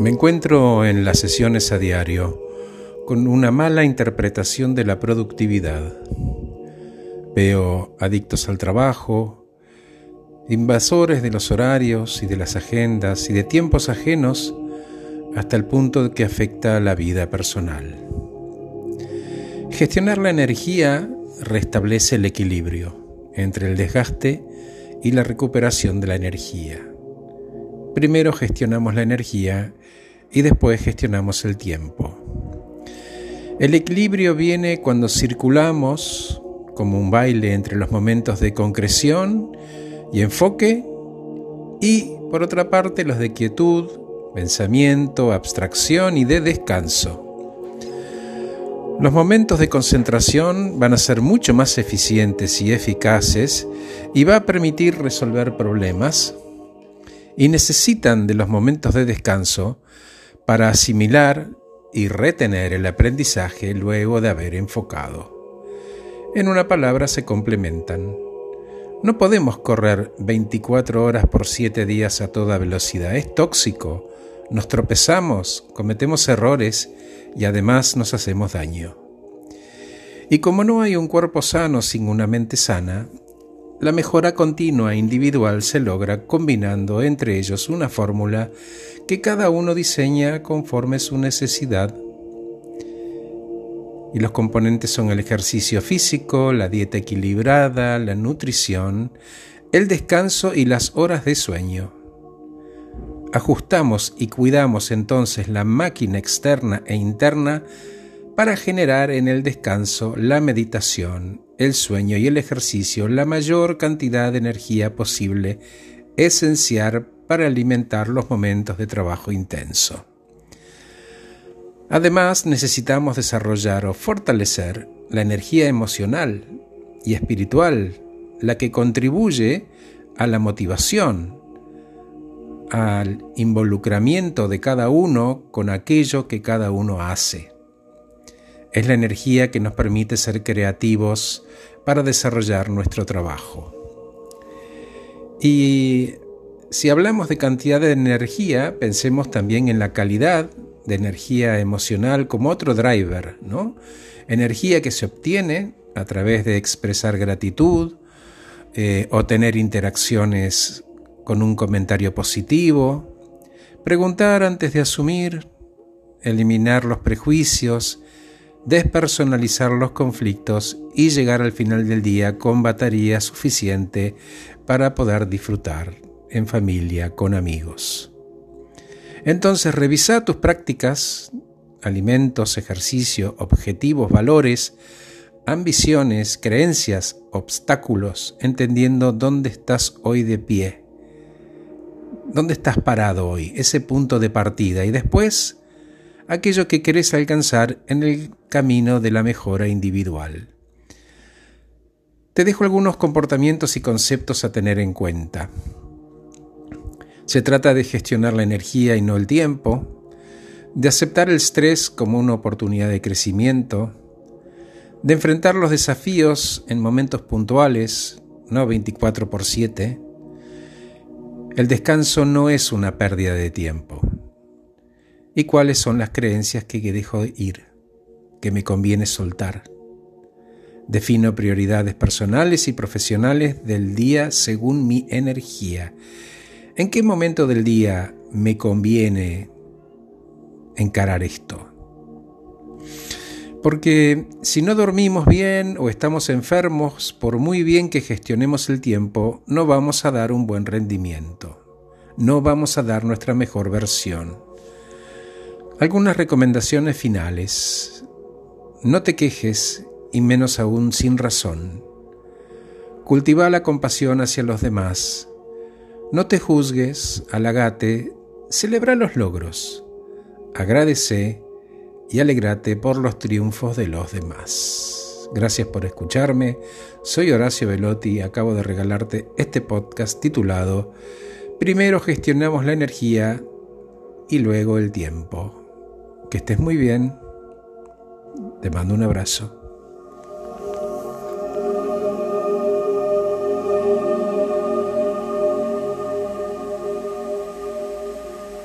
Me encuentro en las sesiones a diario con una mala interpretación de la productividad. Veo adictos al trabajo, invasores de los horarios y de las agendas y de tiempos ajenos hasta el punto de que afecta a la vida personal. Gestionar la energía restablece el equilibrio entre el desgaste y la recuperación de la energía. Primero gestionamos la energía y después gestionamos el tiempo. El equilibrio viene cuando circulamos como un baile entre los momentos de concreción y enfoque y por otra parte los de quietud, pensamiento, abstracción y de descanso. Los momentos de concentración van a ser mucho más eficientes y eficaces y va a permitir resolver problemas y necesitan de los momentos de descanso para asimilar y retener el aprendizaje luego de haber enfocado. En una palabra se complementan. No podemos correr 24 horas por 7 días a toda velocidad. Es tóxico. Nos tropezamos, cometemos errores y además nos hacemos daño. Y como no hay un cuerpo sano sin una mente sana, la mejora continua individual se logra combinando entre ellos una fórmula que cada uno diseña conforme su necesidad. Y los componentes son el ejercicio físico, la dieta equilibrada, la nutrición, el descanso y las horas de sueño. Ajustamos y cuidamos entonces la máquina externa e interna para generar en el descanso, la meditación, el sueño y el ejercicio la mayor cantidad de energía posible, esencial para alimentar los momentos de trabajo intenso. Además, necesitamos desarrollar o fortalecer la energía emocional y espiritual, la que contribuye a la motivación, al involucramiento de cada uno con aquello que cada uno hace. Es la energía que nos permite ser creativos para desarrollar nuestro trabajo. Y si hablamos de cantidad de energía, pensemos también en la calidad de energía emocional como otro driver, ¿no? Energía que se obtiene a través de expresar gratitud eh, o tener interacciones con un comentario positivo, preguntar antes de asumir, eliminar los prejuicios, despersonalizar los conflictos y llegar al final del día con batería suficiente para poder disfrutar en familia, con amigos. Entonces revisa tus prácticas, alimentos, ejercicio, objetivos, valores, ambiciones, creencias, obstáculos, entendiendo dónde estás hoy de pie, dónde estás parado hoy, ese punto de partida y después aquello que querés alcanzar en el camino de la mejora individual. Te dejo algunos comportamientos y conceptos a tener en cuenta. Se trata de gestionar la energía y no el tiempo, de aceptar el estrés como una oportunidad de crecimiento, de enfrentar los desafíos en momentos puntuales, no 24 por 7. El descanso no es una pérdida de tiempo y cuáles son las creencias que dejo ir, que me conviene soltar. Defino prioridades personales y profesionales del día según mi energía. ¿En qué momento del día me conviene encarar esto? Porque si no dormimos bien o estamos enfermos, por muy bien que gestionemos el tiempo, no vamos a dar un buen rendimiento. No vamos a dar nuestra mejor versión. Algunas recomendaciones finales. No te quejes, y menos aún sin razón. Cultiva la compasión hacia los demás. No te juzgues, halagate, celebra los logros. Agradece y alegrate por los triunfos de los demás. Gracias por escucharme. Soy Horacio Velotti y acabo de regalarte este podcast titulado Primero gestionamos la energía y luego el tiempo. Que estés muy bien. Te mando un abrazo.